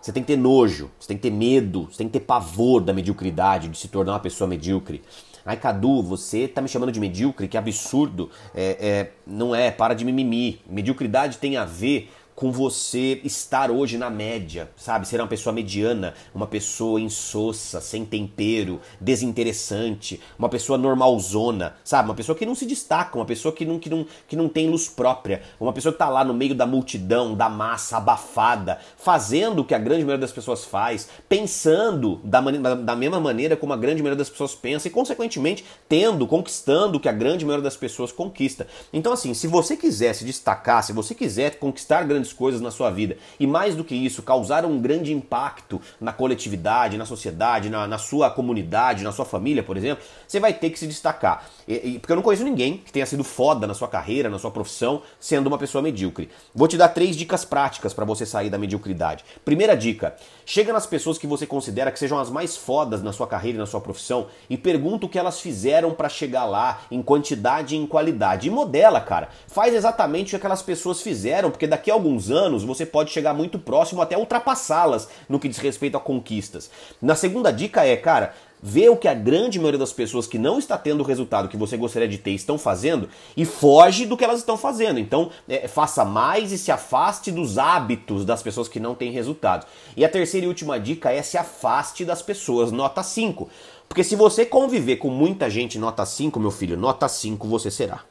Você tem que ter nojo, você tem que ter medo, você tem que ter pavor da mediocridade, de se tornar uma pessoa medíocre. Ai, Cadu, você tá me chamando de medíocre? Que absurdo. É, é, não é, para de mimimi. Mediocridade tem a ver com você estar hoje na média, sabe? Ser uma pessoa mediana, uma pessoa insossa, sem tempero, desinteressante, uma pessoa normalzona, sabe? Uma pessoa que não se destaca, uma pessoa que não, que não, que não tem luz própria, uma pessoa que tá lá no meio da multidão, da massa abafada, fazendo o que a grande maioria das pessoas faz, pensando da, da mesma maneira como a grande maioria das pessoas pensa e, consequentemente, tendo, conquistando o que a grande maioria das pessoas conquista. Então, assim, se você quiser se destacar, se você quiser conquistar grandes grandes coisas na sua vida. E mais do que isso, causar um grande impacto na coletividade, na sociedade, na, na sua comunidade, na sua família, por exemplo, você vai ter que se destacar. E, e, porque eu não conheço ninguém que tenha sido foda na sua carreira, na sua profissão, sendo uma pessoa medíocre. Vou te dar três dicas práticas para você sair da mediocridade. Primeira dica: chega nas pessoas que você considera que sejam as mais fodas na sua carreira e na sua profissão e pergunta o que elas fizeram para chegar lá em quantidade e em qualidade. E modela, cara. Faz exatamente o que aquelas pessoas fizeram, porque daqui a alguns alguns anos, você pode chegar muito próximo até ultrapassá-las no que diz respeito a conquistas. Na segunda dica é, cara, vê o que a grande maioria das pessoas que não está tendo o resultado que você gostaria de ter estão fazendo e foge do que elas estão fazendo. Então, é, faça mais e se afaste dos hábitos das pessoas que não têm resultado. E a terceira e última dica é se afaste das pessoas nota 5. Porque se você conviver com muita gente nota 5, meu filho, nota 5 você será.